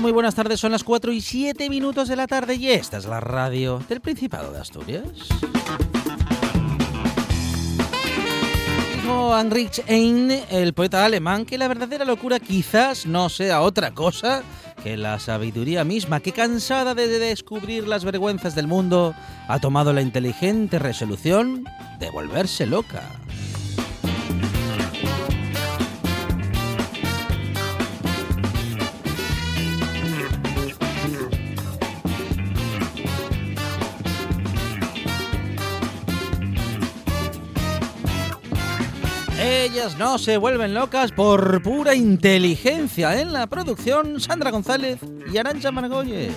Muy buenas tardes. Son las 4 y 7 minutos de la tarde y esta es la radio del Principado de Asturias. Dijo Heinrich Heine, el poeta alemán, que la verdadera locura quizás no sea otra cosa que la sabiduría misma, que cansada de descubrir las vergüenzas del mundo, ha tomado la inteligente resolución de volverse loca. Ellas no se vuelven locas por pura inteligencia. En la producción, Sandra González y Arancha Margolles.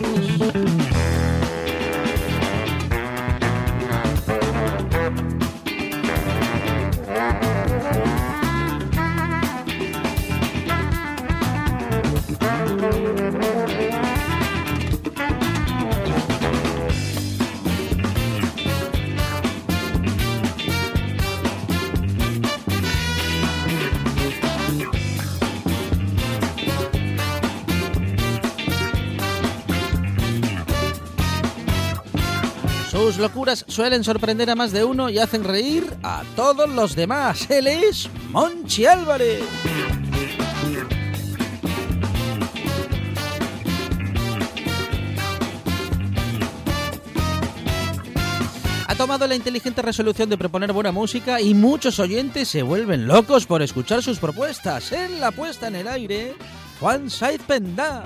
Sus locuras suelen sorprender a más de uno y hacen reír a todos los demás. Él es Monchi Álvarez. Ha tomado la inteligente resolución de proponer buena música y muchos oyentes se vuelven locos por escuchar sus propuestas. En la puesta en el aire, Juan Saiz Pendá.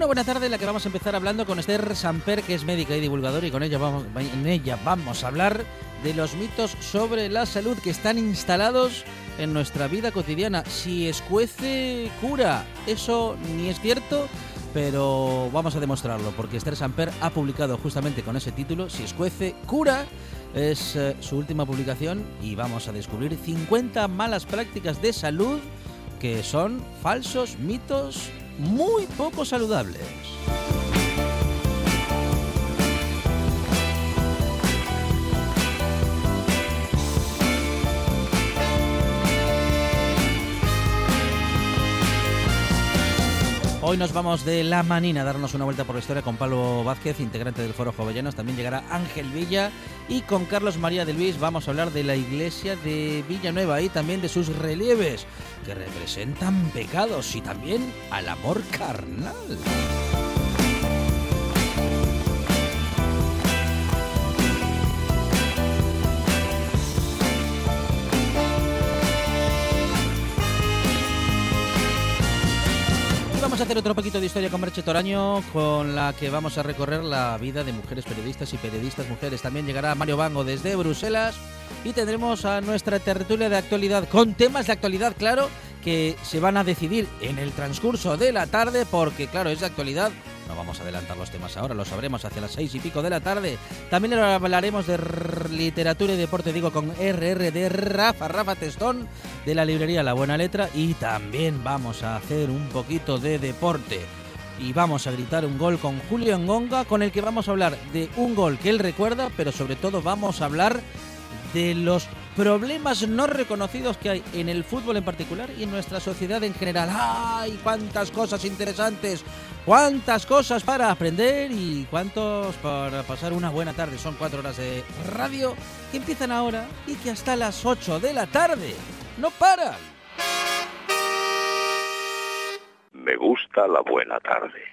Una buena tarde en la que vamos a empezar hablando con Esther Samper, que es médica y divulgadora, y con ella vamos, a hablar de los mitos sobre la salud que están instalados en nuestra vida cotidiana. Si escuece, cura. Eso ni es cierto, pero vamos a demostrarlo, porque Esther Samper ha publicado justamente con ese título, Si escuece, cura. Es eh, su última publicación y vamos a descubrir 50 malas prácticas de salud que son falsos mitos muy poco saludables. Hoy nos vamos de la manina a darnos una vuelta por la historia con Pablo Vázquez, integrante del Foro Jovellanos. También llegará Ángel Villa y con Carlos María de Luis vamos a hablar de la iglesia de Villanueva y también de sus relieves que representan pecados y también al amor carnal. Vamos a hacer otro poquito de historia con Merche Toraño, con la que vamos a recorrer la vida de mujeres periodistas y periodistas mujeres. También llegará Mario Bango desde Bruselas y tendremos a nuestra tertulia de actualidad, con temas de actualidad, claro, que se van a decidir en el transcurso de la tarde, porque, claro, es de actualidad No vamos a adelantar los temas ahora, lo sabremos hacia las seis y pico de la tarde. También hablaremos de literatura y deporte, digo, con RR de Rafa, Rafa Testón, de la librería La Buena Letra. Y también vamos a hacer un poquito de deporte. Y vamos a gritar un gol con Julio Engonga, con el que vamos a hablar de un gol que él recuerda, pero sobre todo vamos a hablar de los problemas no reconocidos que hay en el fútbol en particular y en nuestra sociedad en general. ¡Ay, cuántas cosas interesantes! ¡Cuántas cosas para aprender y cuántos para pasar una buena tarde! Son cuatro horas de radio que empiezan ahora y que hasta las 8 de la tarde no paran. Me gusta la buena tarde.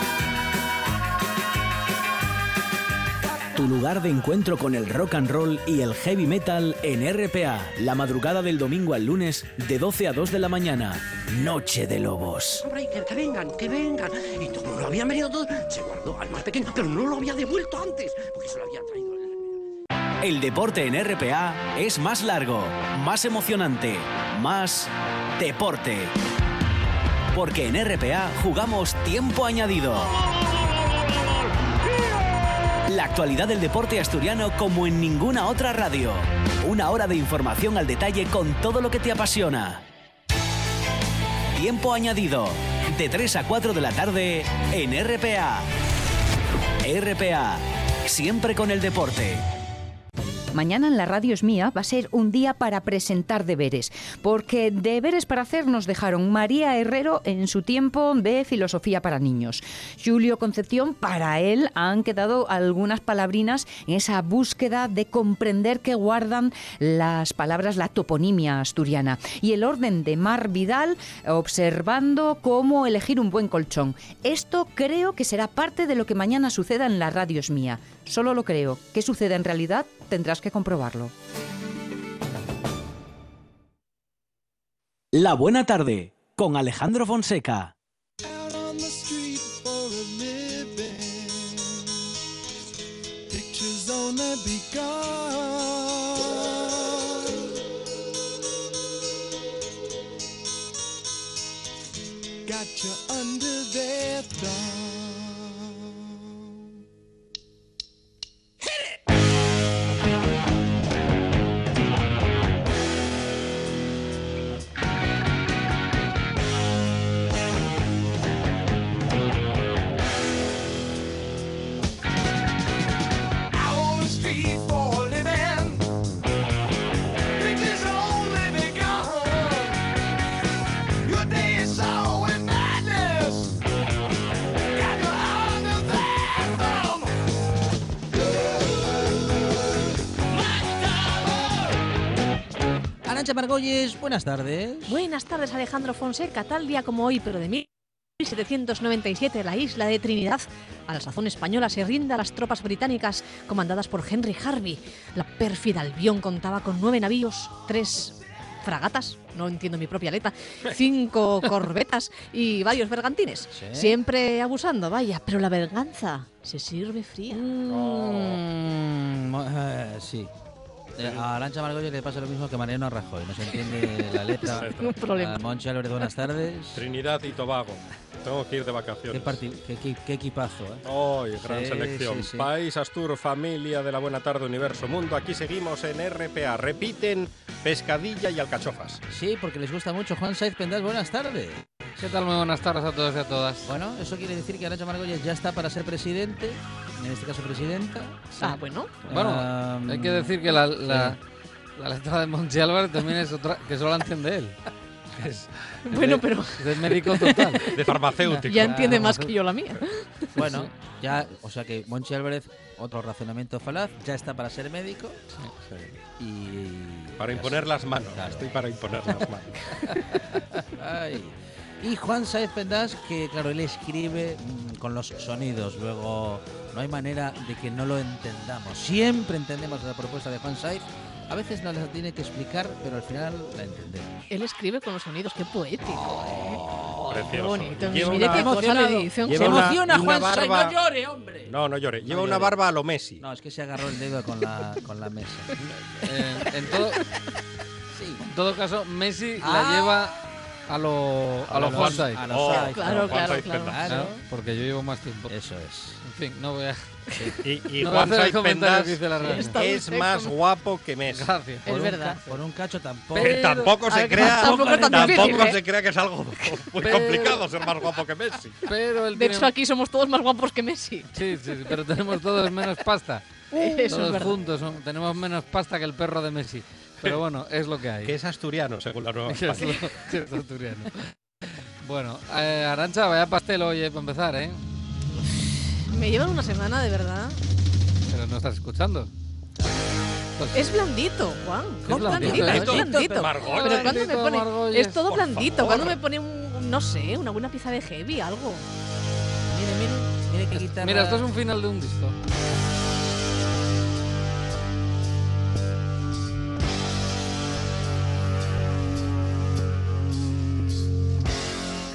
Tu lugar de encuentro con el rock and roll y el heavy metal en RPA, la madrugada del domingo al lunes de 12 a 2 de la mañana. Noche de Lobos. Hombre, que, vengan, que vengan. Y como lo habían venido todo, se guardó al más pequeño, pero no lo había devuelto antes, porque se lo había traído. El deporte en RPA es más largo, más emocionante, más deporte. Porque en RPA jugamos tiempo añadido. Actualidad del deporte asturiano como en ninguna otra radio. Una hora de información al detalle con todo lo que te apasiona. Tiempo añadido. De 3 a 4 de la tarde en RPA. RPA. Siempre con el deporte. Mañana en la radio es mía va a ser un día para presentar deberes, porque deberes para hacer nos dejaron María Herrero en su tiempo de filosofía para niños. Julio Concepción, para él han quedado algunas palabrinas en esa búsqueda de comprender que guardan las palabras, la toponimia asturiana. Y el orden de Mar Vidal observando cómo elegir un buen colchón. Esto creo que será parte de lo que mañana suceda en la radio es mía. Solo lo creo. ¿Qué sucede en realidad? Tendrás que comprobarlo. La buena tarde con Alejandro Fonseca. Arancha Margolles, buenas tardes. Buenas tardes, Alejandro Fonseca. Tal día como hoy, pero de 1797, la isla de Trinidad, a la sazón española, se rinde a las tropas británicas comandadas por Henry Harvey. La pérfida Albión contaba con nueve navíos, tres fragatas, no entiendo mi propia letra, cinco corbetas y varios bergantines. Siempre abusando, vaya, pero la venganza se sirve fría. Mm, eh, sí, eh, a Arancha Margolles le pasa lo mismo que Mariano Rajoy. No se entiende la letra. Un problema. Monchi Álvarez, buenas tardes. Trinidad y Tobago. Tengo que ir de vacaciones. Qué, qué, equipazo, ¿eh? Hoy, gran selección. País, Astur, familia de la Buena Tarde, Universo, Mundo. Aquí seguimos en RPA. Repiten pescadilla y alcachofas. Sí, porque les gusta mucho. Juan Saiz Pendas, buenas tardes. ¿Qué tal? Muy buenas tardes a todos y a todas. Bueno, eso quiere decir que Arancha Margolles ya está para ser presidente, en este caso presidenta. Ah, bueno. Bueno, hay que decir que la, la, letra de Monchi Álvarez también es otra que solo la entiende él. Es Bueno, pero De médico total. de farmacéutico. ya entiende más que yo la mía. Bueno, ya, o sea que Monchi Álvarez, otro razonamiento falaz, ya está para ser médico Sí. y... Para imponer las manos. Claro. Estoy para imponer las manos. Ay. Y Juan Saez Pendas, que claro, él escribe mm, con los sonidos, luego no hay manera de que no lo entendamos. Siempre entendemos la propuesta de Juan Saez, a veces no la tiene que explicar, pero al final la entendemos. Él escribe con los sonidos, qué poético. ¿eh? Qué Precioso. bonito. Lleva Mire una- qué cosa le Se una- emociona una Juan barba- no llore, hombre. No, no llore. Lleva No una barba a lo Messi. No, es que se agarró el dedo con la, con la mesa. En, en todo, Sí. en todo caso, Messi Ah. la lleva a lo, a lo los- Juan Saez. a los Oh, Claro, claro. Claro. Porque yo llevo más tiempo. Eso es. En fin, no voy a, Y, y no Juan comentario Pendas es más con- guapo que Messi. Gracias. Es un verdad. ca- por un cacho tampoco. Pero- Pero tampoco se crea, tampoco es difícil, tampoco ¿eh? se crea que es algo muy Pero- complicado ser más guapo que Messi. Pero De tiene- hecho, aquí somos todos más guapos que Messi. Sí, sí, sí, pero tenemos todos menos pasta. Eso es todos juntos son- tenemos menos pasta que el perro de Messi. Pero bueno, es lo que hay. Que es asturiano, según la nueva es España. es asturiano. Bueno, eh, Arancha, vaya pastel hoy eh, para empezar, ¿eh? Me llevan una semana, de verdad. Pero no estás escuchando. Es blandito, Juan. Es blandito, blandito, es ¿eh? blandito. Margot. Pero cuando me pone. Margolles. Es todo blandito. Cuando me pone un. No sé, una buena pieza de heavy, algo. Mire, mire, mire qué guitarra. Mira, esto es un final de un disco.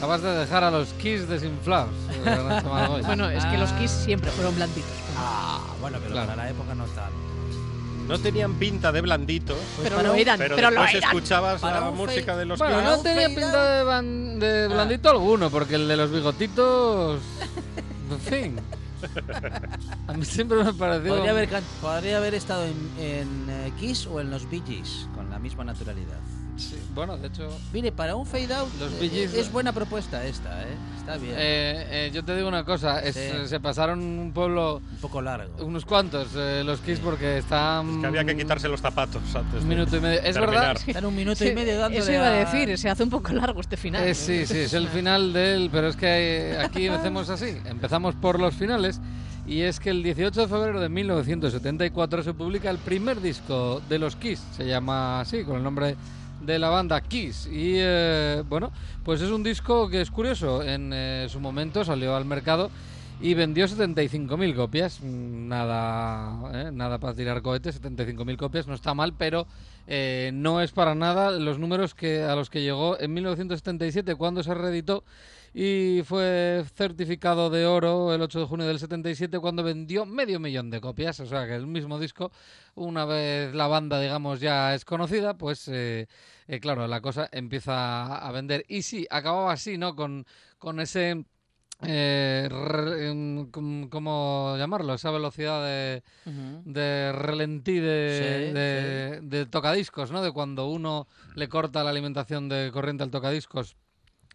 Acabas de dejar a los Kiss desinflados. eh. Bueno, es que los Kiss siempre fueron blanditos. Ah, bueno, pero Claro. para la época no tal. No tenían pinta de blanditos, Pero para lo eran, pero, pero lo después eran. escuchabas Para la música de los Bueno, Kiss. no tenía pinta de, ban- de blandito alguno, porque el de los bigotitos. En fin. A mí siempre me pareció. Podría haber, can- podría haber estado en, en, eh, Kiss o en los Bee Gees, con la misma naturalidad. Sí, bueno, de hecho. Mire, para un fade out Los eh, es buena propuesta esta, ¿eh? Está bien. eh, eh, yo te digo una cosa: es- Sí. se pasaron un pueblo. un poco largo. Unos cuantos, eh, los Kiss, porque están. Es que había que quitarse los zapatos antes Un minuto y medio. Es terminar. verdad. Están un minuto Sí, y medio dándole Eso iba a decir, se hace un poco largo este final. Eh, sí, sí, es el final de él, pero es que eh, aquí empecemos así. Empezamos por los finales. Y es que el 18 de febrero de 1974 se publica el primer disco de los Kiss. Se llama así, con el nombre de la banda Kiss. Y eh, bueno, pues es un disco que es curioso. En eh, su momento salió al mercado y vendió 75.000 copias. Mm, Nada, eh, nada para tirar cohetes, 75.000 copias, no está mal, pero no es para nada los números que a los que llegó en 1977 cuando se reeditó y fue certificado de oro el 8 de junio del 77 cuando vendió medio millón de copias, o sea que el mismo disco, una vez la banda digamos ya es conocida, pues eh, eh, claro, la cosa empieza a vender y sí, acababa así, ¿no? Con, con ese... eh, re- em, ¿Cómo llamarlo? Esa velocidad de, de relentí de, Sí, de, de tocadiscos, ¿no? De cuando uno le corta la alimentación de corriente al tocadiscos.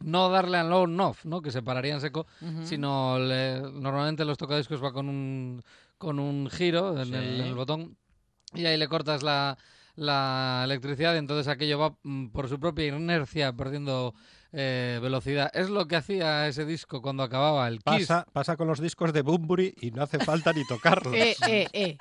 No darle al on-off, ¿no? Que se pararía en seco, sino le- normalmente los tocadiscos va con un, con un giro en, Sí. el, en el botón y ahí le cortas la, la electricidad y entonces aquello va mm, por su propia inercia perdiendo eh, velocidad. Es lo que hacía ese disco cuando acababa el Kiss. Pasa, pasa con los discos de Bunbury y no hace falta ni tocarlos. Eh, eh, eh.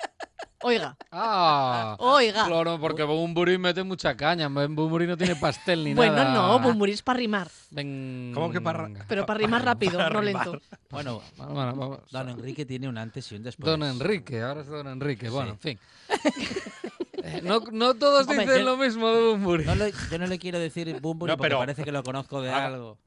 Oiga, ¡Ah! oiga. Claro, porque Bumburi mete mucha caña. Bumburi no tiene pastel ni Bueno, nada. no, Bumburi es para rimar. Ven- ¿Cómo que para- Pero para rimar rápido, Para no rimar. lento. Bueno, Bueno, bueno, vamos. Don Enrique tiene un antes y un después. Don Enrique, ahora es Don Enrique. Bueno, Sí. en fin. No, no todos Hombre, dicen yo- lo mismo de Bumburi. No le- yo no le quiero decir Bumburi No, porque pero- parece que lo conozco de algo.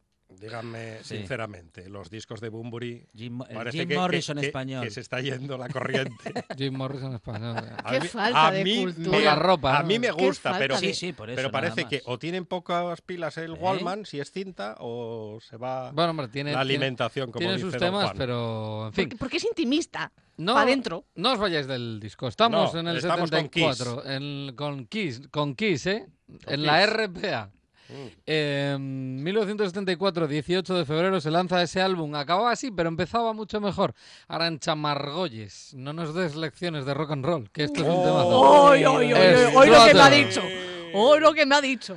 Díganme Sí. sinceramente, los discos de Bunbury Jim, el parece Jim que, Morrison que- español. que se está yendo la corriente. Jim Morrison español. A Qué mí- falta a de mí cultura. me- la ropa, A mí me gusta, pero, Sí, sí, por eso. pero parece que o tienen pocas pilas el ¿Eh? Wallman, si es cinta, o se va Bueno, hombre, tiene, la tiene- alimentación, como tiene dice sus temas, Juan. pero en fin. Porque, porque es intimista. No, Pa' dentro. No os vayáis del disco. Estamos No, en el estamos con 74. en- con Kiss. Con Kiss, ¿eh? Con en la Kiss. RPA. Mm. En 1974, 18 de febrero, se lanza ese álbum. Acababa así, pero empezaba mucho mejor. Arancha Margolles, no nos des lecciones de rock and roll, que esto. Hoy lo que me ha dicho. Hoy lo que me ha dicho.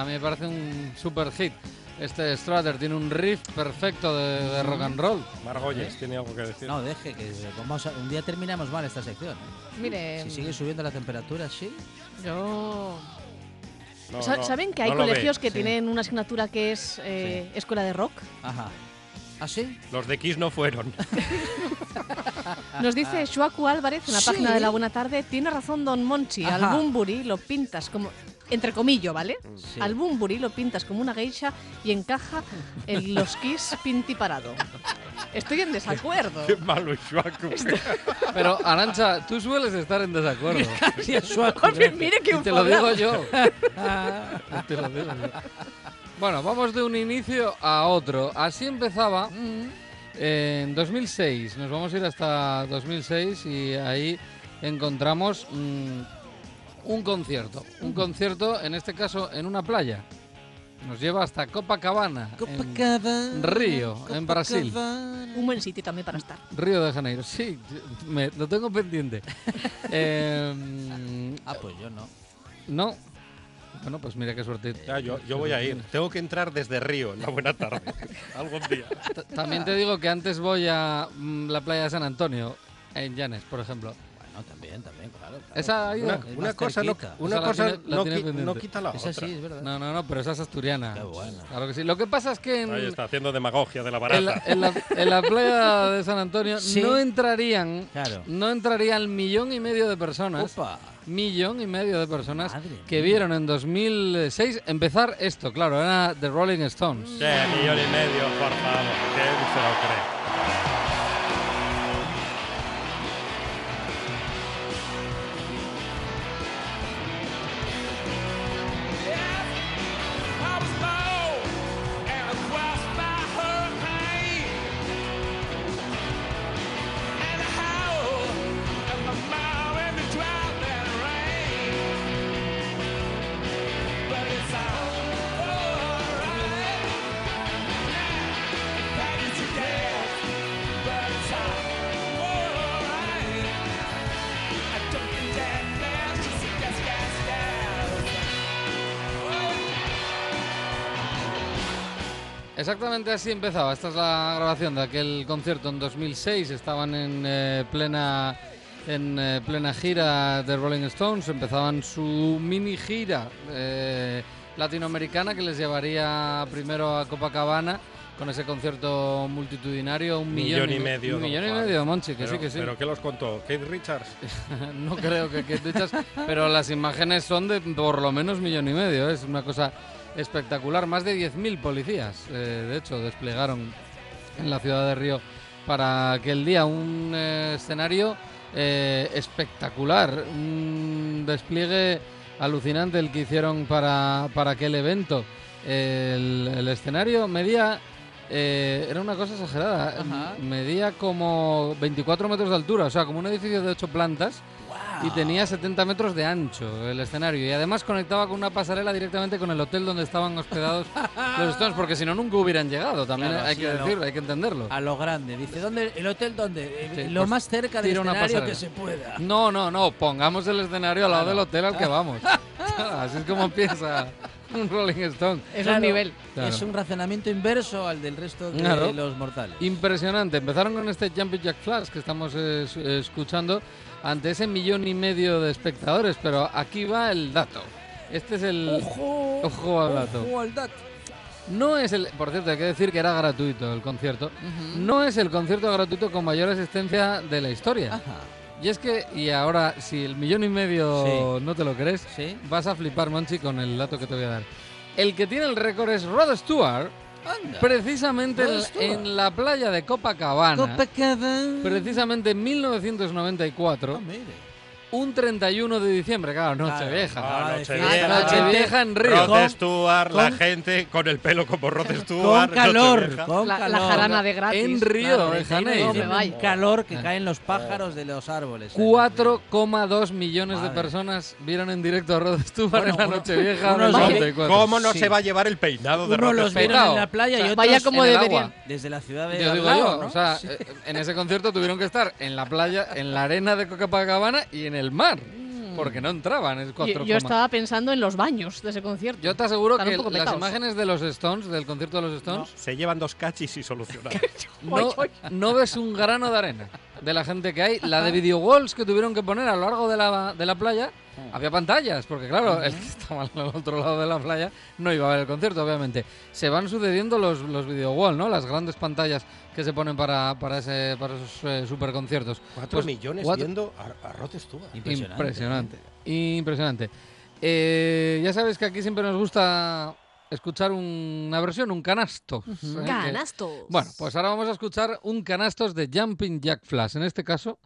A mí me parece un super hit. Este Strutter tiene un riff perfecto de, de rock and roll. Margolles tiene algo que decir. No, deje que vamos a- un día terminamos mal esta sección. ¿eh? Mire, Si sigue subiendo la temperatura, sí. yo... No, Sa- no, ¿Saben que hay no lo ve. colegios que sí. tienen una asignatura que es eh, escuela de rock? Ajá. ¿Ah, sí? Los de Kiss no fueron. Nos dice Shuaku Álvarez en la Sí. página de La Buena Tarde, tiene razón Don Monchi, al Ajá. Bumburi lo pintas como, entre comillas, ¿vale? Sí. Al Bumburi lo pintas como una geisha y encaja en los kiss pintiparado. Estoy en desacuerdo. Qué malo es Shuaku. Pero, Arancha, tú sueles estar en desacuerdo. Sí, es suaco. Hombre, mire que Y te lo digo yo. Te lo digo yo. Bueno, vamos de un inicio a otro. Así empezaba eh, en 2006. Nos vamos a ir hasta 2006 y ahí encontramos mm, un concierto. Un concierto, en este caso, en una playa. Nos lleva hasta Copacabana, en Río, en Brasil. Un buen sitio también para estar. Río de Janeiro. Sí, me, lo tengo pendiente. Eh, Ah, pues yo no. no. Bueno, pues mira qué suerte. Ya, yo, yo voy a ir. Tengo que entrar desde Río en la buena tarde. Algún día. T- También te digo que antes voy a mm, la playa de San Antonio, en Llanes, por ejemplo. También, también, claro. claro. Esa ha ido. Una, Es una cosa, no, una Esa cosa tiene- la no, qui- no quita la Esa otra. sí, es verdad. No, no, no, pero esa es asturiana. Qué bueno. Claro que sí. Lo que pasa es que en, Ahí está haciendo demagogia de la en, la, barata. en la- en la playa de San Antonio Sí. no entrarían, Claro. no entraría el millón y medio de personas. Opa. Millón y medio de personas Madre que mía. vieron en 2006 empezar esto, claro, era The Rolling Stones. Sí, millón y medio, por favor. ¿Quién se lo cree? Exactamente así empezaba. Esta es la grabación de aquel concierto en 2006. Estaban en eh, plena en eh, plena gira de Rolling Stones. Empezaban su mini gira eh, latinoamericana que les llevaría primero a Copacabana con ese concierto multitudinario, un millón, Millón y medio, un millón y Juan. medio, Monchi, que Pero, sí, que sí. ¿Pero qué los contó? ¿Kate Richards? no creo que, que dichas, pero las imágenes son de por lo menos millón y medio. Es una cosa espectacular. Más de 10.000 policías, eh, de hecho, desplegaron en la ciudad de Río para aquel día un eh, escenario eh, espectacular, un despliegue alucinante el que hicieron para, para aquel evento. El, el escenario medía, eh, era una cosa exagerada, Ajá. medía como 24 metros de altura, o sea, como un edificio de 8 plantas y tenía 70 metros de ancho el escenario y además conectaba con una pasarela directamente con el hotel donde estaban hospedados los Stones porque si no nunca hubieran llegado también Claro, hay que decirlo hay que entenderlo A lo grande. Dice, ¿dónde? ¿El hotel dónde? Eh, Sí, lo pues más cerca del escenario que se pueda. no no no pongamos el escenario al lado Claro. del hotel al que vamos así es como empieza un Rolling Stone Es Claro, un nivel. Claro. Es un razonamiento inverso al del resto de Claro. los mortales. Impresionante. Empezaron con este Jumping Jack Flash que estamos eh, escuchando ante ese millón y medio de espectadores, pero aquí va el dato. Este es el... ¡Ojo! Ojo al dato. ¡Ojo al dato! No es el... Por cierto, hay que decir que era gratuito el concierto. No es el concierto gratuito con mayor asistencia de la historia. Ajá. Y es que, y ahora, si el millón y medio no te lo crees, Sí. vas a flipar, Monchi, con el dato que te voy a dar. El que tiene el récord es Rod Stewart, Anda. precisamente Rod en, Stewart. en la playa de Copacabana. Copacabana. Precisamente en 1994, Ah, mire. Un 31 de diciembre, claro, Claro. Nochevieja. Ah, Nochevieja. Nochevieja en Río. Rod Con- Stewart, la con- gente con el pelo como Rod Con Stewart. calor. Nochevieja. Con La, la calor. jarana de gratis. En Río, Claro, de de Janeiro, un calor que caen los pájaros de los árboles. 4,2 millones de personas vieron en directo a Rod Stewart Bueno, en la Nochevieja uno del los- 94. ¿Cómo no Sí. se va a llevar el peinado de Rod los Stewart? vieron Petao. en la playa y O sea, otros vaya como en el deberían. agua. desde la ciudad de Yo digo yo, ¿no? o sea, Sí. en ese concierto tuvieron que estar en la playa, en la arena de Copacabana y en el mar. porque no entraban. Es 4, Yo, yo estaba pensando en los baños de ese concierto. Yo te aseguro Están que las petaos. imágenes de los Stones, del concierto de los Stones, Se llevan dos cachis y solucionan. no, no ves un grano de arena de la gente que hay. La de video walls que tuvieron que poner a lo largo de la, de la playa, había pantallas, porque claro, el que estaba al otro lado de la playa no iba a ver el concierto, obviamente. Se van sucediendo los, los video wall, ¿no? Las grandes pantallas que se ponen para, para, ese, para esos eh, super conciertos. Cuatro millones cuatro- viendo a, a Rod Stewart. Impresionante. Impresionante. Impresionante. Eh, ya sabes que aquí siempre nos gusta escuchar un- una versión, un canasto. ¿eh? Que- Canastos. Bueno, pues ahora vamos a escuchar un canastos de Jumping Jack Flash, en este caso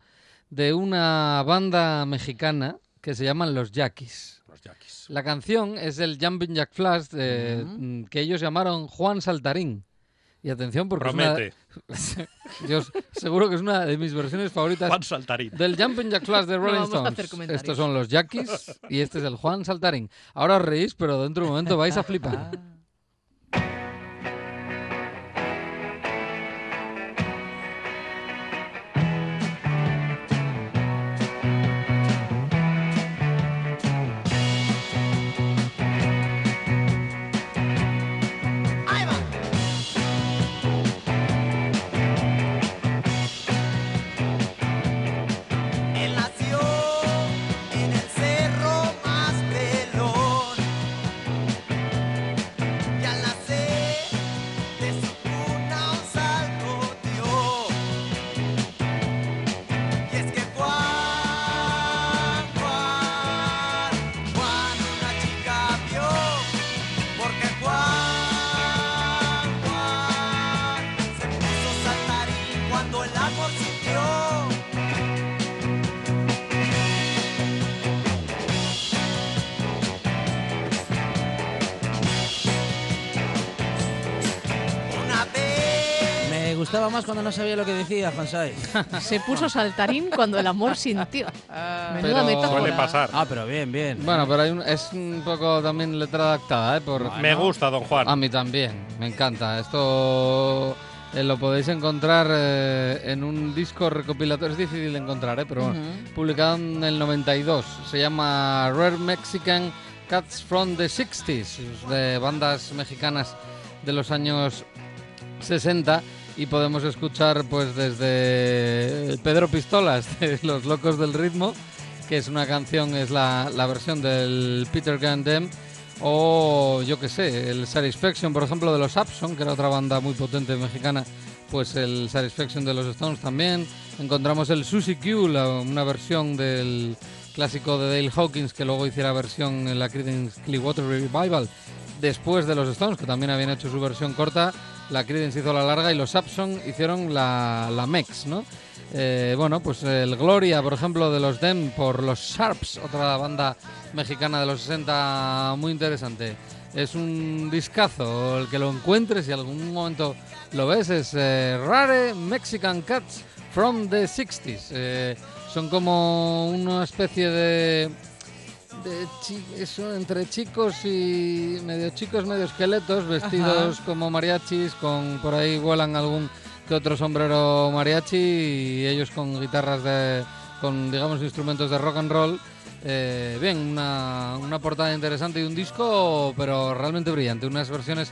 de una banda mexicana que se llaman Los Yaquis. Los Yaquis. La canción es el Jumping Jack Flash de- mm, que ellos llamaron Juan Saltarín. Y atención porque es una- Promete. yo seguro que es una de mis versiones favoritas Juan Saltarín. del Jumping Jack Flash de Rolling Stones. Estos son los Jackies y este es el Juan Saltarín. Ahora os reís, pero dentro de un momento vais a flipar. Más cuando no sabía lo que decía, Fansai. Se puso saltarín cuando el amor sintió. Menuda Pero- metáfora. Suele pasar. Ah, pero bien, bien. Bueno, pero hay un- es un poco también letra adaptada, ¿eh? Por, Me gusta, don Juan. A mí también, me encanta. Esto eh, lo podéis encontrar eh, en un disco recopilatorio, es difícil de encontrar, ¿eh? pero bueno, publicado en el 92. Se llama Rare Mexican Cats from the 60s, de bandas mexicanas de los años 60 y podemos escuchar pues desde Pedro Pistolas de Los Locos del Ritmo, que es una canción, es la, versión del Peter Gandem o yo que sé, el Satisfaction, por ejemplo, de los Abson, que era otra banda muy potente mexicana, pues el Satisfaction de los Stones también. Encontramos el Susie Q, una versión del clásico de Dale Hawkins, que luego hiciera versión en la Creedence Clearwater Revival, después de los Stones, que también habían hecho su versión corta. La Creedence hizo la larga y los Abson hicieron la, la Mex, ¿no? Eh, bueno, pues el Gloria, por ejemplo, de los Dem por los Sharps, otra banda mexicana de los 60 muy interesante. Es un discazo, el que lo encuentres y algún momento lo ves, es eh, Rare Mexican Cats from the 60s. Eh, son como una especie de de chi- eso, entre chicos y medio chicos, medio esqueletos, vestidos como mariachis, con por ahí vuelan algún que otro sombrero mariachi y ellos con guitarras de, con digamos instrumentos de rock and roll. Eh, bien, una, una portada interesante y un disco, pero realmente brillante, unas versiones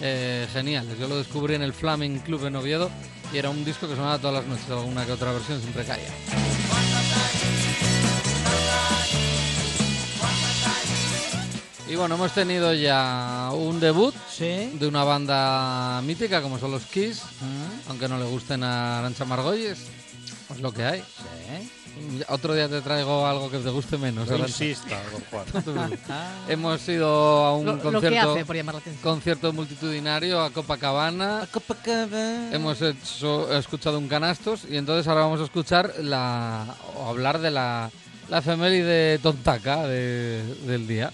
eh, geniales. Yo lo descubrí en el Flaming Club en Oviedo y era un disco que sonaba todas las noches, alguna que otra versión siempre caía. Y bueno, hemos tenido ya un debut Sí. de una banda mítica como son los Kiss, Mm, aunque no le gusten a Arancha Margolles, es lo que hay. sí. Otro día te traigo algo que te guste menos. Insista, Juan. Preocupes. Hemos ido a un Lo, lo que concierto, hace por llamar la atención. concierto multitudinario a Copacabana. Hemos hecho, escuchado un canastos y entonces ahora vamos a escuchar la, o hablar de la, la efeméride tontaca de- del día,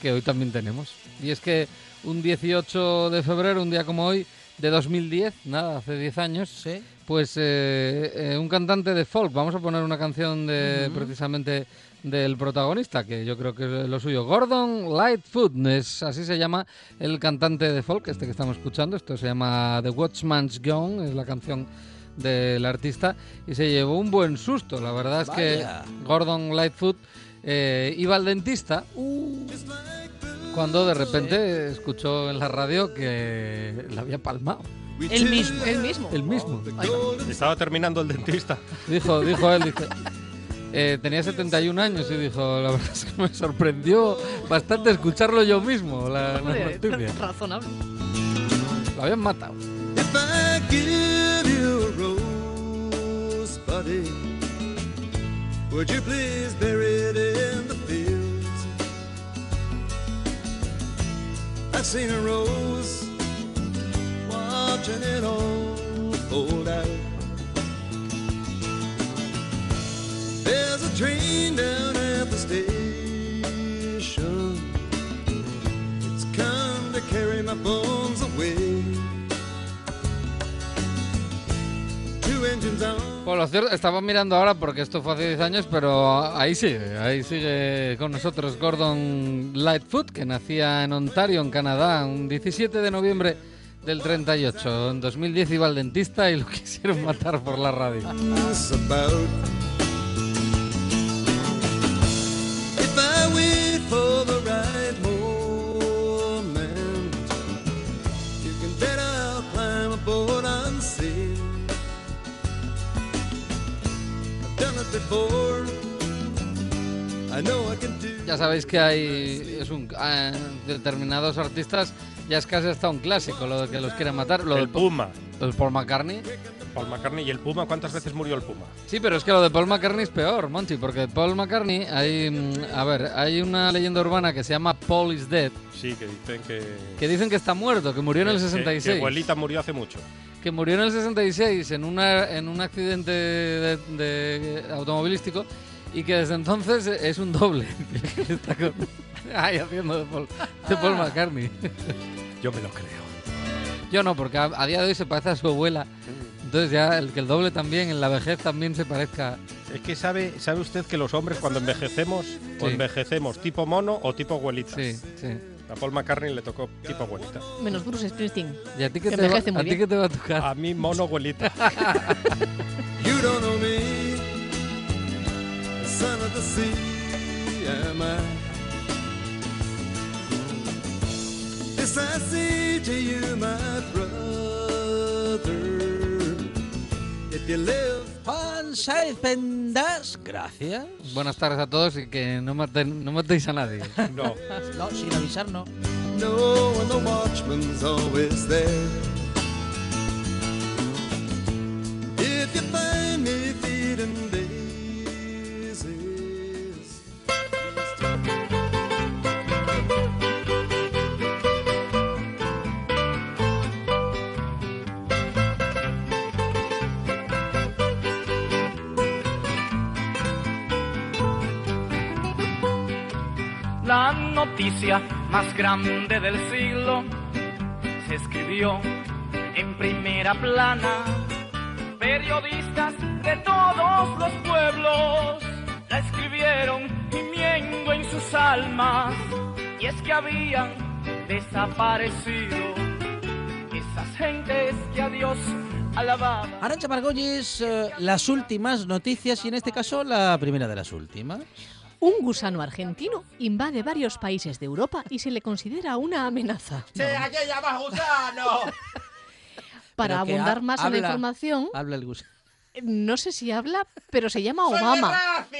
que hoy también tenemos. Y es que un 18 de febrero, un día como hoy, de 2010, nada, hace 10 años, Sí. pues eh, eh, un cantante de folk, vamos a poner una canción de precisamente del protagonista, que yo creo que es lo suyo, Gordon Lightfoot, es, así se llama el cantante de folk, este que estamos escuchando, esto se llama The Watchman's Gone, es la canción del artista, y se llevó un buen susto, la verdad es que Gordon Lightfoot eh, iba al dentista cuando de repente escuchó en la radio que la había palmado. El mismo. El mismo. El mismo. Estaba terminando el dentista. Dijo, dijo él, dice, eh, tenía 71 años y dijo, la verdad es que me sorprendió bastante escucharlo yo mismo, la, la noticia. razonable. Lo habían matado. If I give you a rose, buddy, would you please bury it in the fields? I've seen a rose, watching it all fold out. There's a train down at the station. It's come to carry my bones away. Two engines on. Bueno, lo cierto, estaba mirando ahora porque esto fue hace 10 años, pero ahí sigue, ahí sigue con nosotros Gordon Lightfoot, que nacía en Ontario, en Canadá, un 17 de noviembre del 38. En 2010 iba al dentista y lo quisieron matar por la radio. Ya sabéis que hay es un, ah, determinados artistas, ya es casi hasta un clásico lo de que los quieren matar. Lo El Puma. de Paul McCartney. Paul McCartney y el Puma. ¿Cuántas veces murió el Puma? Sí, pero es que lo de Paul McCartney es peor, Monty, porque Paul McCartney, hay, mm, a ver, hay una leyenda urbana que se llama Paul is Dead, Sí, que dicen que... que dicen que está muerto, que murió en el que- que- 66. Que abuelita murió hace mucho. que murió en el 66 en, una, en un accidente de, de- automovilístico y que desde entonces es un doble. que está con- ahí haciendo de Paul, de Paul McCartney. Yo me lo creo. Yo no, porque a, a día de hoy se parece a su abuela. Entonces ya el que el doble también en la vejez también se parezca. Es que sabe, sabe usted que los hombres cuando envejecemos, o Sí. envejecemos tipo mono o tipo abuelita. Sí, sí. A Paul McCartney le tocó tipo abuelita. Menos Bruce Springsteen. ¿Y a ti qué, Que te va, a ti te va a tocar? A mí mono abuelita. you, my brother. If you live, Juan Saez Pendas, gracias. Buenas tardes a todos y que no, maten, no matéis a nadie. No. No, sin avisar, no. no, and the watchman's always there. Noticia más grande del siglo se escribió en primera plana. Periodistas de todos los pueblos la escribieron gimiendo en sus almas. Y es que habían desaparecido esas gentes que a Dios alababan. Arancha Margolles, eh, las últimas noticias y en este caso la primera de las últimas. Un gusano argentino invade varios países de Europa y se le considera una amenaza. aquí llamas gusano! Para abundar ha- más en la habla- información, Habla el gusano. no sé si habla, pero se llama Obama.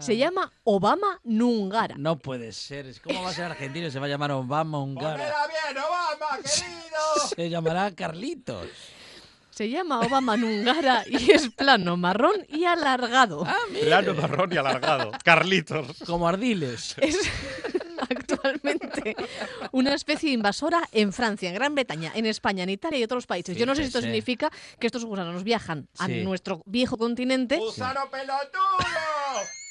Se llama Obama Nungara. No puede ser. es- ¿Cómo va a ser argentino y se va a llamar Obama Hungara? bien, Obama, querido! Se llamará Carlitos. Se llama Obama Nungara y es plano, marrón y alargado. Ah, Plano marrón y alargado. Carlitos. Como Ardiles. Es actualmente una especie invasora en Francia, en Gran Bretaña, en España, en Italia y otros países. Yo no sé si esto sí. significa que estos gusanos viajan a nuestro viejo continente ¡Gusano pelotudo!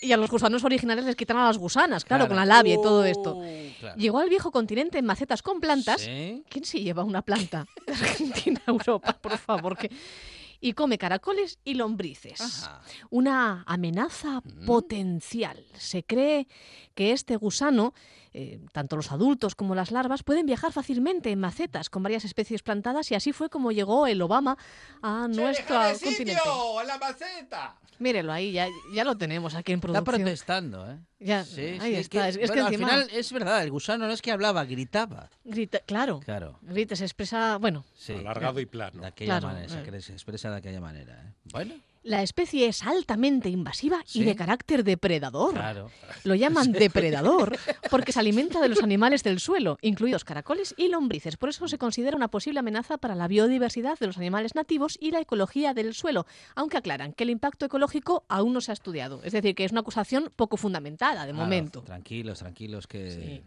y a los gusanos originales les quitan a las gusanas, claro, Claro. con la labia y todo esto. Uh, claro. Llegó al viejo continente en macetas con plantas. Sí. ¿Quién se lleva una planta de Argentina a Europa, por favor? Que... Y come caracoles y lombrices. Ajá. Una amenaza potencial. Se cree que este gusano eh, tanto los adultos como las larvas pueden viajar fácilmente en macetas con varias especies plantadas y así fue como llegó el Obama a nuestro continente. ¡La maceta! Mírelo ahí, ya, ya lo tenemos aquí en Está producción. protestando, ¿eh? Ya, Sí, ahí sí, está. Es, es bueno, que encima al final es verdad, el gusano no es que hablaba, gritaba. grita, claro, Claro. grita, se expresa, bueno, Sí. Alargado y plano. De aquella Claro, manera, eh. se expresa de aquella manera. ¿eh? Bueno, la especie es altamente invasiva Sí. y de carácter depredador. claro. Lo llaman depredador porque se alimenta de los animales del suelo, incluidos caracoles y lombrices. Por eso se considera una posible amenaza para la biodiversidad de los animales nativos y la ecología del suelo, aunque aclaran que el impacto ecológico aún no se ha estudiado. Es decir, que es una acusación poco fundamentada de Claro, momento. Tranquilos, tranquilos, que. Sí.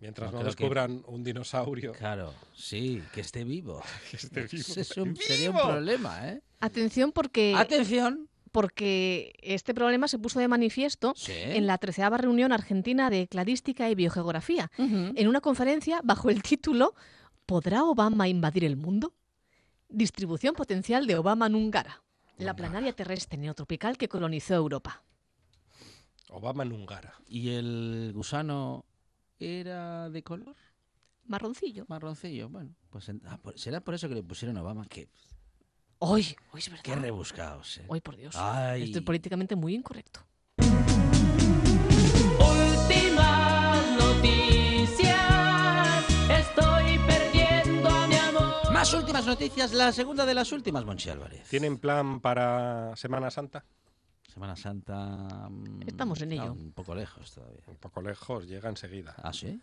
Mientras No no, creo que- descubran un dinosaurio. Claro, sí, que esté vivo. que esté vivo. Ese es un- sería un problema, ¿eh? Atención porque, Atención. porque este problema se puso de manifiesto Sí. en la treceava reunión argentina de cladística y biogeografía, en una conferencia bajo el título ¿Podrá Obama invadir el mundo? Distribución potencial de Obama Nungara, la planaria terrestre neotropical que colonizó Europa. Obama Nungara. ¿Y el gusano era de color? Marroncillo. Marroncillo. Bueno, pues ah, por- será por eso que le pusieron Obama. Que, Hoy, hoy es verdad. qué rebuscados, ¿eh? Hoy, por Dios. Ay. Esto es políticamente muy incorrecto. Últimas noticias, estoy perdiendo a mi amor. Más últimas noticias, la segunda de las últimas, Monchi Álvarez. ¿Tienen plan para Semana Santa? Semana Santa. mm, Estamos en ello. Un poco lejos todavía. Un poco lejos, llega enseguida. ¿Ah, sí?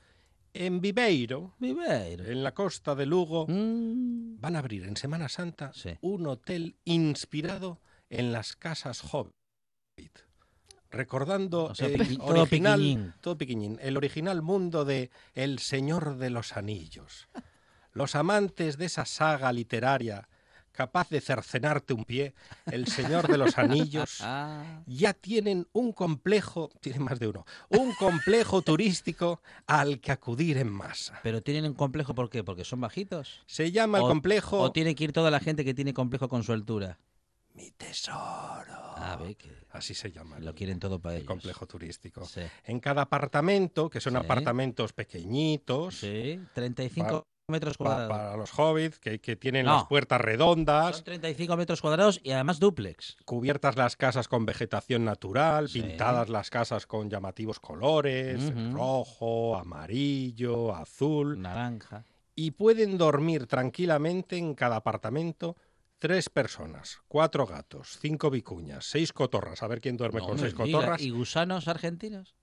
En Viveiro, Viveiro. en la costa de Lugo, Mm, van a abrir en Semana Santa Sí. un hotel inspirado en las casas Hobbit. Recordando O sea, el piqui- todo original, piquiñín. todo piquiñín, el original mundo de El Señor de los Anillos. Los amantes de esa saga literaria capaz de cercenarte un pie, El Señor de los Anillos, Ah, ya tienen un complejo, tienen más de uno, un complejo turístico al que acudir en masa. pero tienen un complejo, ¿por qué? Porque son bajitos. Se llama el O- complejo O tiene que ir toda la gente que tiene complejo con su altura. Mi Tesoro. Ah, ve que Así se llama. lo quieren todo para el ellos. complejo turístico. Sí. En cada apartamento, que son Sí. apartamentos pequeñitos, Sí, 35 Pa- metros cuadrados. para los hobbits, que, que tienen No. las puertas redondas, Son 35 metros cuadrados y además duplex. cubiertas las casas con vegetación natural, Sí. pintadas las casas con llamativos colores, rojo, amarillo, azul, Naranja. y pueden dormir tranquilamente en cada apartamento tres personas, cuatro gatos, cinco vicuñas, seis cotorras, a ver quién duerme No con seis diga, cotorras, ¿Y gusanos argentinos?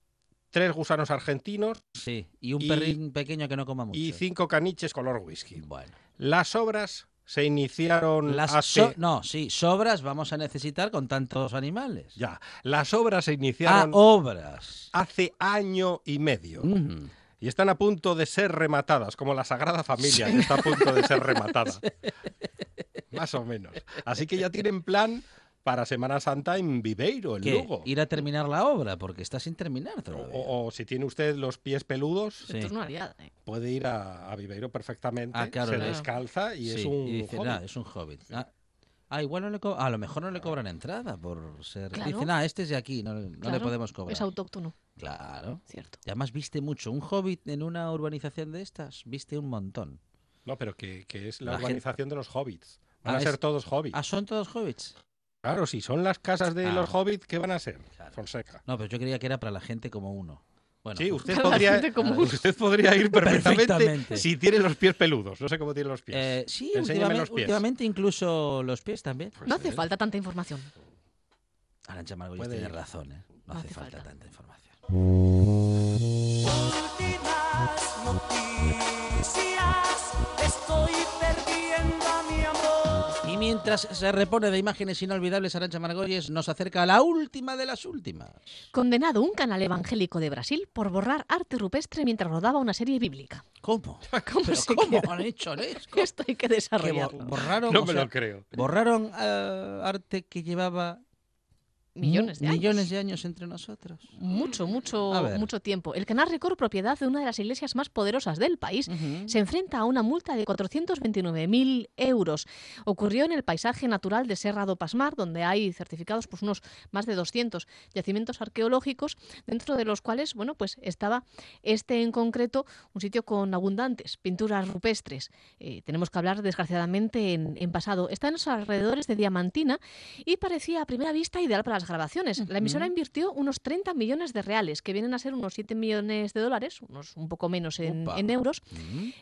Tres gusanos argentinos Sí. Y un Y- perrín pequeño que no coma mucho. y cinco caniches color whisky. Bueno. Las obras se iniciaron Las hace... so- no, sí, sobras vamos a necesitar con tantos animales. Ya, las obras se Ah, iniciaron obras. hace año y medio y están a punto de ser rematadas, como la Sagrada Familia, que está a punto de ser rematada. Más o menos. Así que ya tienen plan para Semana Santa en Viveiro, en ¿Qué? Lugo. Ir a terminar la obra, porque está sin terminar O, todavía. o- o si tiene usted los pies peludos, Sí. Esto es una aliada. ¿eh? puede ir a, a Viveiro perfectamente, Ah, claro, se claro. descalza y es un y dice, hobbit. "Nah, es un hobbit. Ah, ah, igual no le co- a lo mejor no le cobran entrada por ser. Claro. Dicen, ah, este es de aquí, no, no le podemos cobrar. Es autóctono, Claro. cierto. Y además viste mucho. Un hobbit en una urbanización de estas, viste un montón. No, pero que, que es la, La gente- urbanización de los hobbits. Van Ah, a ser es- todos hobbits. Ah, son todos hobbits. Claro, si son las casas de Ah. los hobbits, ¿qué van a ser? Claro. Fonseca. No, pero yo creía que era para la gente como uno. Bueno, Sí, usted podría, usted podría ir perfectamente, Perfectamente. si tiene los pies peludos. No sé cómo tiene los pies. eh, sí, últimamente, los pies. últimamente incluso los pies también. Pues No hace falta tanta información. Arancha Margolles tiene razón, ¿eh? No, No hace hace falta, falta. tanta información. Últimas noticias, estoy perdiendo. Y mientras se repone de imágenes inolvidables, Arancha Margolles nos acerca a la última de las últimas. Condenado un canal evangélico de Brasil por borrar arte rupestre mientras rodaba una serie bíblica. ¿Cómo? ¿Cómo ¿Pero se cómo han hecho eso? Esto hay que desarrollarlo. borraron, no o me sea, lo creo. borraron eh, arte que llevaba millones de años. Millones de años entre nosotros. Mucho, mucho, mucho tiempo. El Canal Record, propiedad de una de las iglesias más poderosas del país, Ujú. se enfrenta a una multa de 429.000 euros. Ocurrió en el paisaje natural de Serra do Pasmar, donde hay certificados pues, unos más de 200 yacimientos arqueológicos, dentro de los cuales bueno, pues estaba este en concreto, un sitio con abundantes pinturas rupestres. Eh, tenemos que hablar, desgraciadamente, en, en pasado. Está en los alrededores de Diamantina y parecía a primera vista ideal para las grabaciones. La emisora invirtió unos 30 millones de reales, que vienen a ser unos 7 millones de dólares, unos un poco menos en, euros,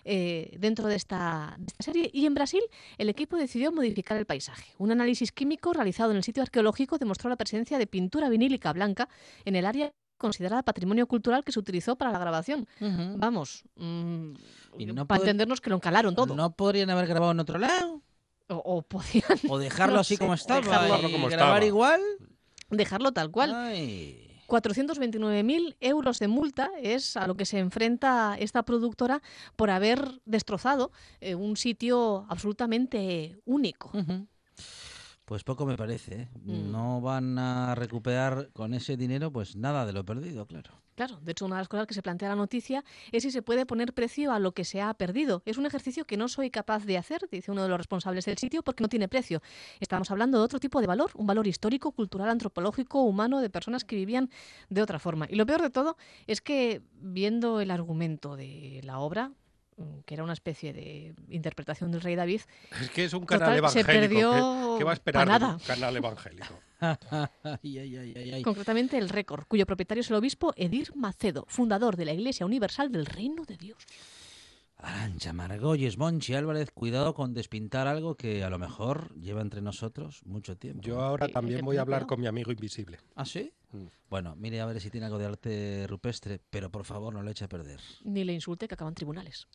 eh, dentro de esta, de esta serie. Y en Brasil, el equipo decidió modificar el paisaje. Un análisis químico realizado en el sitio arqueológico demostró la presencia de pintura vinílica blanca en el área considerada patrimonio cultural que se utilizó para la grabación. Vamos, mm, Y no para entendernos que lo encalaron todo. ¿No podrían haber grabado en otro lado? O, o podían ¿O dejarlo No así sé, como estaba dejarlo y como grabar estaba. igual? Dejarlo tal cual. Ay. 429.000 euros de multa es a lo que se enfrenta esta productora por haber destrozado eh, un sitio absolutamente único. Pues poco me parece. ¿eh? Mm. No van a recuperar con ese dinero pues nada de lo perdido, claro. Claro, de hecho, una de las cosas que se plantea la noticia es si se puede poner precio a lo que se ha perdido. Es un ejercicio que no soy capaz de hacer, dice uno de los responsables del sitio, porque no tiene precio. Estamos hablando de otro tipo de valor, un valor histórico, cultural, antropológico, humano, de personas que vivían de otra forma. Y lo peor de todo es que, viendo el argumento de la obra, que era una especie de interpretación del rey David, Es que es un Total, canal se evangélico. perdió ¿Qué, qué va a esperar de nada. un canal evangélico? ay, ay, ay, ay, ay. concretamente el récord, cuyo propietario es el obispo Edir Macedo, fundador de la Iglesia Universal del Reino de Dios. Arancha, Margolles, Monchi, Álvarez, cuidado con despintar algo que a lo mejor lleva entre nosotros mucho tiempo. Yo ahora también voy a hablar con mi amigo invisible. ¿Ah, sí? Mm. Bueno, mire a ver si tiene algo de arte rupestre, pero por favor no lo eche a perder. Ni le insulte que acaban tribunales.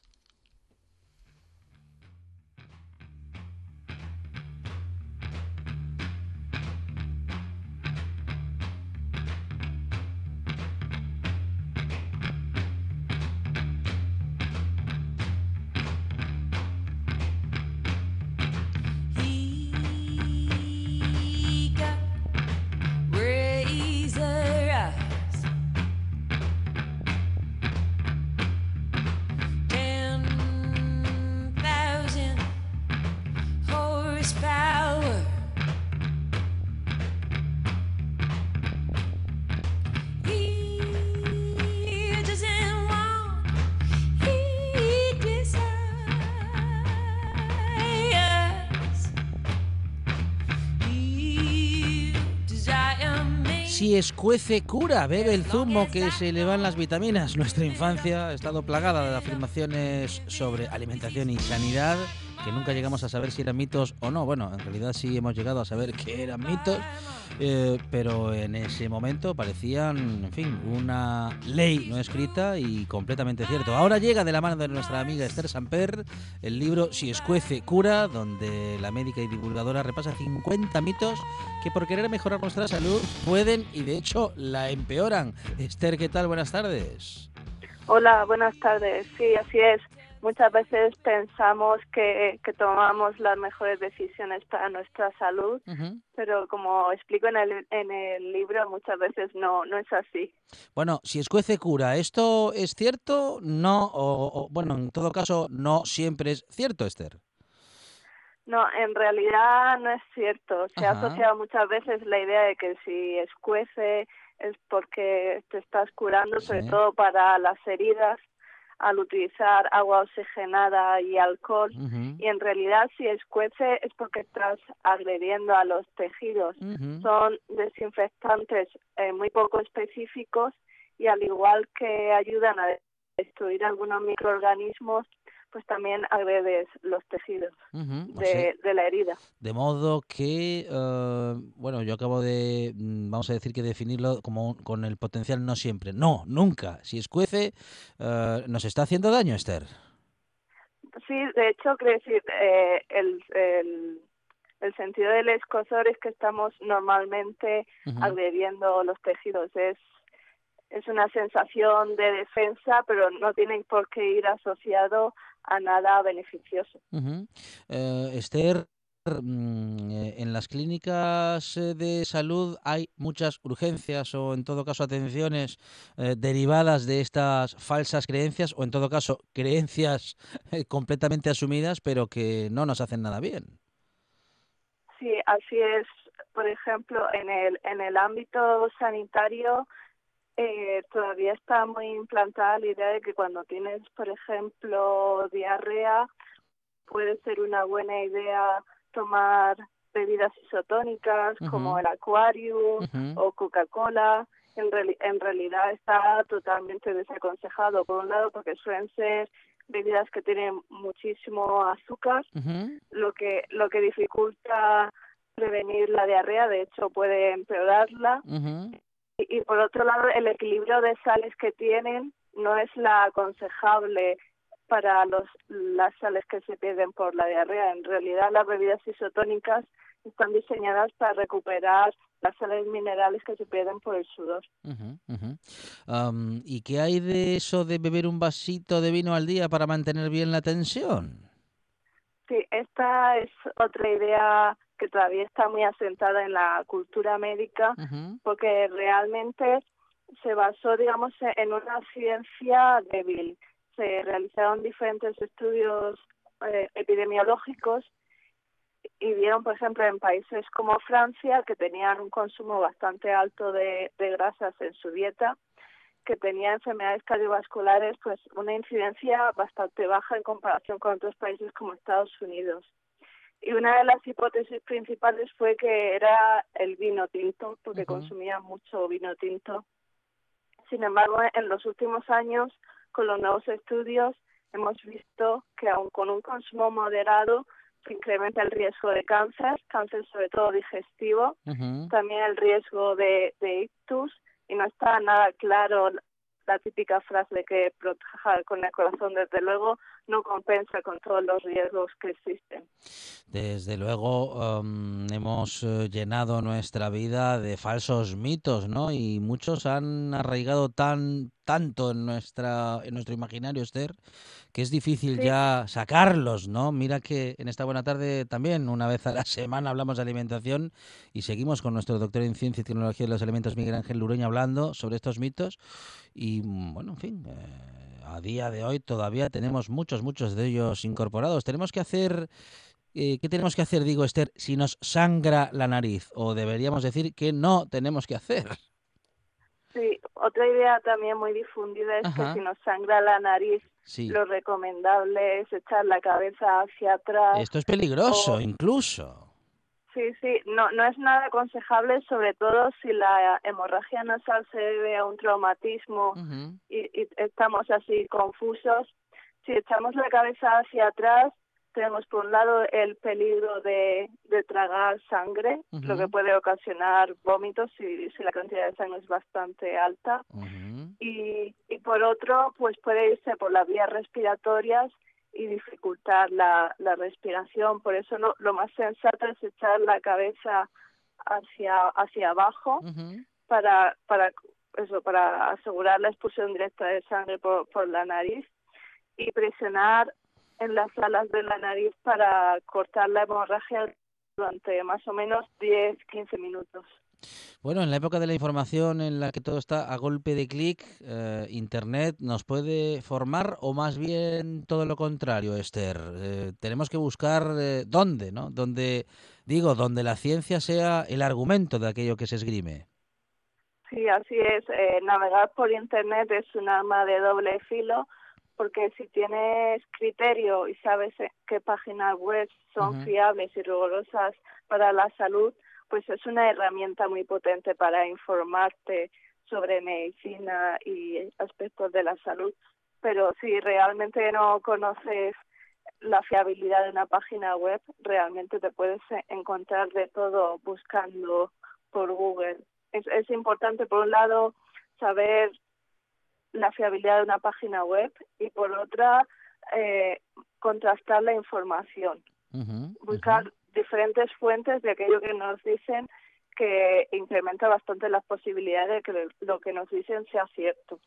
Escuece cura, bebe el zumo que se le van las vitaminas. Nuestra infancia ha estado plagada de afirmaciones sobre alimentación y sanidad que nunca llegamos a saber si eran mitos o no. Bueno, en realidad sí hemos llegado a saber que eran mitos, eh, pero en ese momento parecían, en fin, una ley no escrita y completamente cierto. Ahora llega de la mano de nuestra amiga Esther Samper el libro Si escuece cura, donde la médica y divulgadora repasa 50 mitos que por querer mejorar nuestra salud pueden y de hecho la empeoran. Esther, ¿qué tal? Buenas tardes. Hola, buenas tardes. Sí, así es. Muchas veces pensamos que, que tomamos las mejores decisiones para nuestra salud, pero como explico en el, en el libro, muchas veces no, no es así. Bueno, si escuece cura, ¿esto es cierto? No, o, o, bueno, en todo caso, no siempre es cierto, Esther. No, en realidad no es cierto. Se ha Ajá. asociado muchas veces la idea de que si escuece es porque te estás curando, sobre todo para las heridas, al utilizar agua oxigenada y alcohol. Y en realidad si escuece es porque estás agrediendo a los tejidos. Son desinfectantes eh, muy poco específicos y al igual que ayudan a destruir algunos microorganismos, pues también agredes los tejidos de, sea, de la herida. de modo que, eh, bueno, yo acabo de, mm, vamos a decir que definirlo como un- con el potencial no siempre. No, nunca. Si escuece, eh, ¿nos está haciendo daño, Esther? Sí, de hecho, quiero decir, eh, el, el, el sentido del escozor es que estamos normalmente agrediendo los tejidos. Es, es una sensación de defensa, pero no tiene por qué ir asociado a nada beneficioso. Eh, Esther, mm, eh, en las clínicas eh, de salud hay muchas urgencias o en todo caso atenciones eh, derivadas de estas falsas creencias o en todo caso creencias eh, completamente asumidas pero que no nos hacen nada bien. Sí, así es. Por ejemplo, en el, en el ámbito sanitario eh, todavía está muy implantada la idea de que cuando tienes, por ejemplo, diarrea, puede ser una buena idea tomar bebidas isotónicas como el Aquarium Ujú. o Coca-Cola. En, reali- en realidad está totalmente desaconsejado, por un lado, porque suelen ser bebidas que tienen muchísimo azúcar, lo que lo que dificulta prevenir la diarrea, de hecho puede empeorarla. Y, y por otro lado, el equilibrio de sales que tienen no es la aconsejable para los las sales que se pierden por la diarrea. En realidad, las bebidas isotónicas están diseñadas para recuperar las sales minerales que se pierden por el sudor. Am, ¿Y qué hay de eso de beber un vasito de vino al día para mantener bien la tensión? Sí, esta es otra idea que todavía está muy asentada en la cultura médica, porque realmente se basó, digamos, en una ciencia débil. Se realizaron diferentes estudios eh, epidemiológicos y vieron, por ejemplo, en países como Francia, que tenían un consumo bastante alto de, de grasas en su dieta, que tenía enfermedades cardiovasculares, pues una incidencia bastante baja en comparación con otros países como Estados Unidos. Y una de las hipótesis principales fue que era el vino tinto, porque Ujú. consumía mucho vino tinto. Sin embargo, en los últimos años, con los nuevos estudios, hemos visto que aun con un consumo moderado se incrementa el riesgo de cáncer, cáncer sobre todo digestivo, también el riesgo de, de ictus y no está nada claro la típica frase de que proteja con el corazón, desde luego, no compensa con todos los riesgos que existen. Desde luego am, hemos eh, llenado nuestra vida de falsos mitos, ¿no? Y muchos han arraigado tan tanto en nuestra en nuestro imaginario, Esther, que es difícil Sí. ya sacarlos, ¿no? Mira que en esta buena tarde también una vez a la semana hablamos de alimentación y seguimos con nuestro doctor en ciencia y tecnología de los alimentos Miguel Ángel Lureña hablando sobre estos mitos y mm, bueno, en fin, eh, a día de hoy todavía tenemos muchos muchos de ellos incorporados. Tenemos que hacer eh, ¿qué tenemos que hacer, digo Esther, si nos sangra la nariz? O deberíamos decir que no tenemos que hacer. Sí, otra idea también muy difundida es Ajá. que si nos sangra la nariz, Sí. lo recomendable es echar la cabeza hacia atrás. Esto es peligroso, o- incluso. Sí, sí, no, no es nada aconsejable, sobre todo si la hemorragia nasal se debe a un traumatismo y, y estamos así confusos. Si echamos la cabeza hacia atrás, tenemos por un lado el peligro de, de tragar sangre, lo que puede ocasionar vómitos si, si la cantidad de sangre es bastante alta. y, y por otro, pues puede irse por las vías respiratorias y dificultar la, la respiración. Por eso lo, lo más sensato es echar la cabeza hacia, hacia abajo para, para, eso, para asegurar la expulsión directa de sangre por, por la nariz y presionar en las alas de la nariz para cortar la hemorragia durante más o menos 10-15 minutos. Bueno, en la época de la información en la que todo está a golpe de clic, eh, Internet nos puede formar o más bien todo lo contrario, Esther. Eh, tenemos que buscar eh, dónde, ¿no? Donde, digo, donde la ciencia sea el argumento de aquello que se esgrime. Sí, así es. Eh, navegar por Internet es un arma de doble filo porque si tienes criterio y sabes eh, qué páginas web son fiables y rigurosas para la salud, pues es una herramienta muy potente para informarte sobre medicina y aspectos de la salud. Pero si realmente no conoces la fiabilidad de una página web, realmente te puedes encontrar de todo buscando por Google. Es, es importante, por un lado, saber la fiabilidad de una página web y, por otra, eh, contrastar la información. Buscar diferentes fuentes de aquello que nos dicen que incrementa bastante las posibilidades de que lo que nos dicen sea cierto.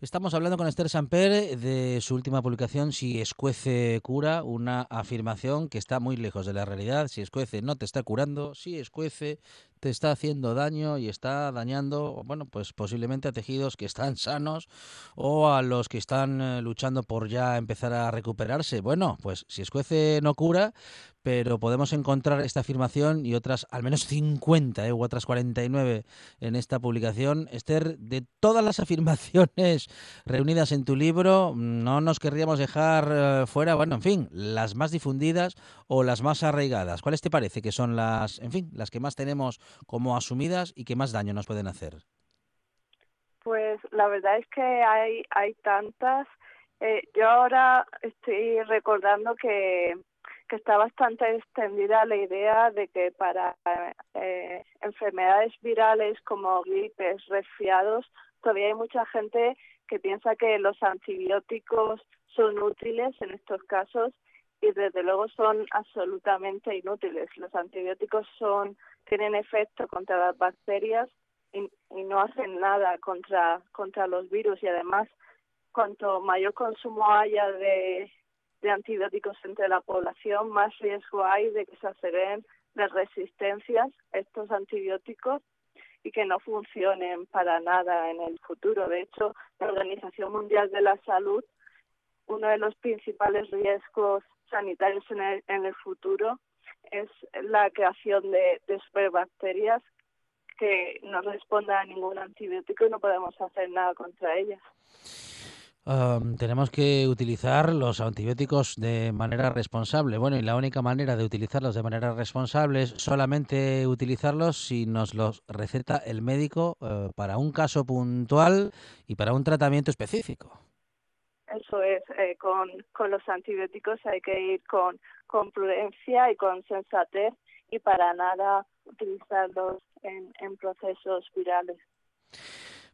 Estamos hablando con Esther Samper de su última publicación, Si escuece cura, una afirmación que está muy lejos de la realidad. Si escuece no te está curando, si escuece te está haciendo daño y está dañando, bueno, pues posiblemente a tejidos que están sanos o a los que están eh, luchando por ya empezar a recuperarse. Bueno, pues si escuece no cura, pero podemos encontrar esta afirmación y otras, al menos 50 ¿eh? u otras 49 en esta publicación. Esther, de todas las afirmaciones reunidas en tu libro, no nos querríamos dejar eh, fuera, bueno, en fin, las más difundidas o las más arraigadas. ¿Cuáles te parece que son las, en fin, las que más tenemos como asumidas y que más daño nos pueden hacer? Pues la verdad es que hay, hay tantas. Eh, yo ahora estoy recordando que, que está bastante extendida la idea de que para eh, enfermedades virales como gripes, resfriados, todavía hay mucha gente que piensa que los antibióticos son útiles en estos casos y desde luego son absolutamente inútiles. Los antibióticos son tienen efecto contra las bacterias y, no hacen nada contra contra los virus y además cuanto mayor consumo haya de, de antibióticos entre la población, más riesgo hay de que se aceleren las resistencias a estos antibióticos y que no funcionen para nada en el futuro. De hecho, la Organización Mundial de la Salud, uno de los principales riesgos sanitarios en el, en el futuro es la creación de, de superbacterias que no respondan a ningún antibiótico y no podemos hacer nada contra ellas. Tenemos que utilizar los antibióticos de manera responsable. Bueno, y la única manera de utilizarlos de manera responsable es solamente utilizarlos si nos los receta el médico uh, para un caso puntual y para un tratamiento específico. Eso es, eh, con, con los antibióticos hay que ir con, con prudencia y con sensatez y para nada utilizarlos en, en procesos virales.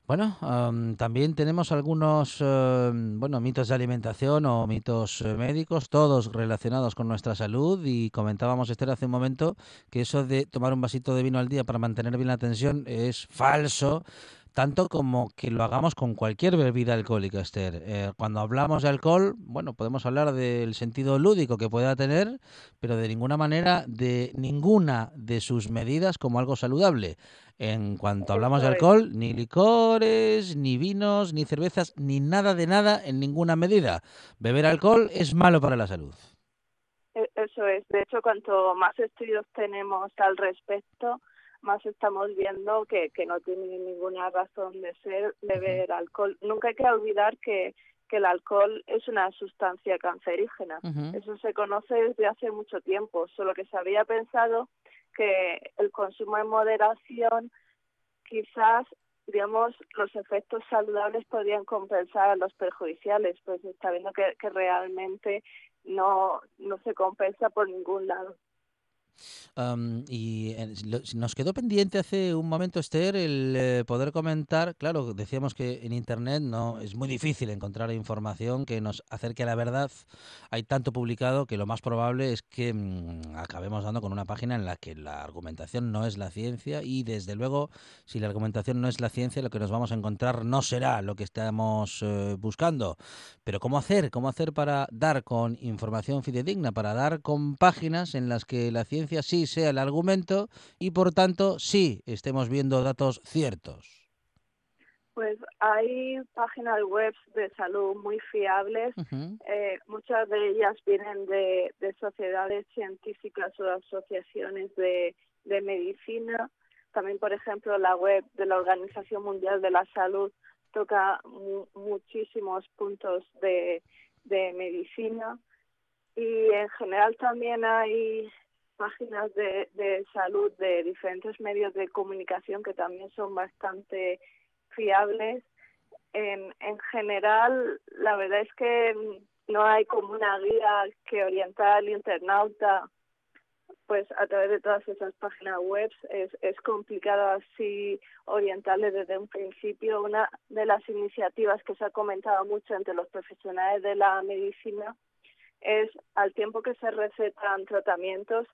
Bueno, um, también tenemos algunos uh, bueno mitos de alimentación o mitos uh, médicos, todos relacionados con nuestra salud. Y comentábamos, Esther, hace un momento que eso de tomar un vasito de vino al día para mantener bien la tensión es falso tanto como que lo hagamos con cualquier bebida alcohólica, Esther. Eh, cuando hablamos de alcohol, bueno, podemos hablar del sentido lúdico que pueda tener, pero de ninguna manera de ninguna de sus medidas como algo saludable. En cuanto hablamos de alcohol, ni licores, ni vinos, ni cervezas, ni nada de nada en ninguna medida. Beber alcohol es malo para la salud. E-, eso es. De hecho, cuanto más estudios tenemos al respecto, más estamos viendo que, que no tiene ninguna razón de ser beber alcohol. Nunca hay que olvidar que, que el alcohol es una sustancia cancerígena. Eso se conoce desde hace mucho tiempo, solo que se había pensado que el consumo en moderación quizás digamos los efectos saludables podrían compensar a los perjudiciales pues está viendo que, que realmente no no se compensa por ningún lado y nos quedó pendiente hace un momento, Esther, el eh, poder comentar, claro, decíamos que en Internet no es muy difícil encontrar información que nos acerque a la verdad. Hay tanto publicado que lo más probable es que mm, acabemos dando con una página en la que la argumentación no es la ciencia y desde luego si la argumentación no es la ciencia lo que nos vamos a encontrar no será lo que estamos eh, buscando. Pero ¿cómo hacer? ¿Cómo hacer para dar con información fidedigna, para dar con páginas en las que la ciencia sí sea el argumento y por tanto sí estemos viendo datos ciertos. Pues hay páginas web de salud muy fiables. eh, muchas de ellas vienen de, de, sociedades científicas o asociaciones de, de medicina. También, por ejemplo, la web de la Organización Mundial de la Salud toca muchísimos puntos de, de medicina. Y en general también hay páginas de, salud de diferentes medios de comunicación que también son bastante fiables. En, en general, la verdad es que no hay como una guía que orientar al internauta pues a través de todas esas páginas web es, es complicado así orientarle desde un principio. Una de las iniciativas que se ha comentado mucho entre los profesionales de la medicina es al tiempo que se recetan tratamientos,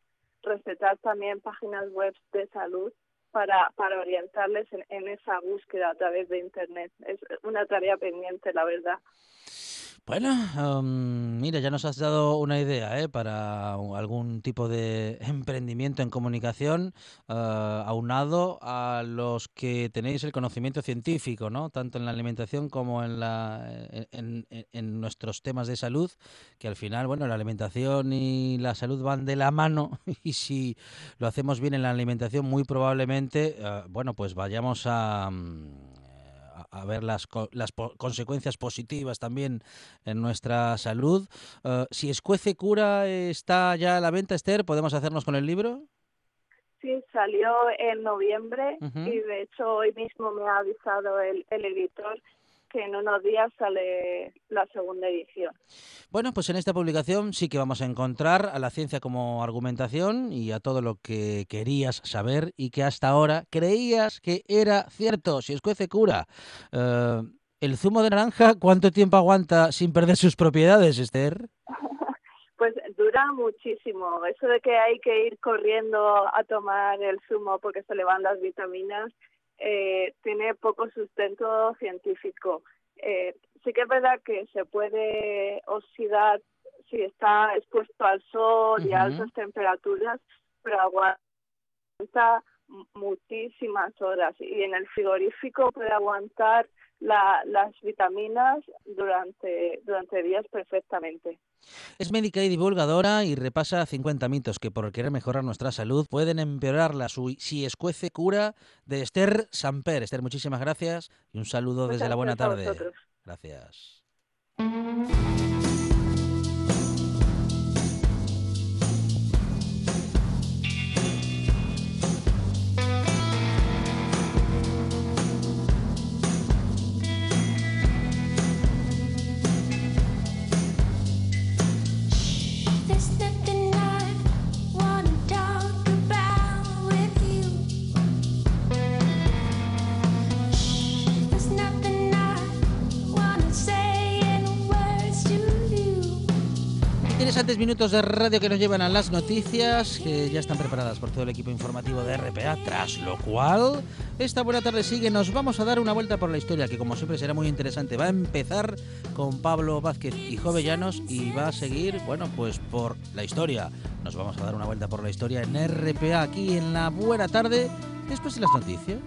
respetar también páginas web de salud para, para orientarles en, en esa búsqueda a través de Internet. Es una tarea pendiente, la verdad. Bueno, um, mira, ya nos has dado una idea ¿eh? para algún tipo de emprendimiento en comunicación uh, aunado a los que tenéis el conocimiento científico, ¿no? Tanto en la alimentación como en, la, en, nuestros temas de salud, que al final, bueno, la alimentación y la salud van de la mano y si lo hacemos bien en la alimentación, muy probablemente, uh, bueno, pues vayamos a... Um, a ver las, las po consecuencias positivas también en nuestra salud. Uh, si Escuece Cura está ya a la venta, Esther, ¿podemos hacernos con el libro? Sí, salió en noviembre uh -huh. y de hecho hoy mismo me ha avisado el, el editor que en unos días sale la segunda edición. Bueno, pues en esta publicación sí que vamos a encontrar a la ciencia como argumentación y a todo lo que querías saber y que hasta ahora creías que era cierto. Si escuece cura. Uh, ¿El zumo de naranja cuánto tiempo aguanta sin perder sus propiedades, Esther? Pues dura muchísimo. Eso de que hay que ir corriendo a tomar el zumo porque se le van las vitaminas, eh, tiene poco sustento científico. Eh, sí que es verdad que se puede oxidar si está expuesto al sol uh -huh. y a altas temperaturas, pero aguanta muchísimas horas y en el frigorífico puede aguantar la, las vitaminas durante, durante días perfectamente. Es médica y divulgadora y repasa 50 mitos que por querer mejorar nuestra salud pueden empeorarla. Su Si escuece cura de Esther Samper. Esther, muchísimas gracias y un saludo Muchas desde la buena tarde. Gracias. Interesantes minutos de radio que nos llevan a las noticias, que ya están preparadas por todo el equipo informativo de RPA, tras lo cual, esta buena tarde sigue, nos vamos a dar una vuelta por la historia, que como siempre será muy interesante. Va a empezar con Pablo Vázquez y Jovellanos y va a seguir, bueno, pues por la historia. Nos vamos a dar una vuelta por la historia en RPA, aquí en la buena tarde, después de las noticias.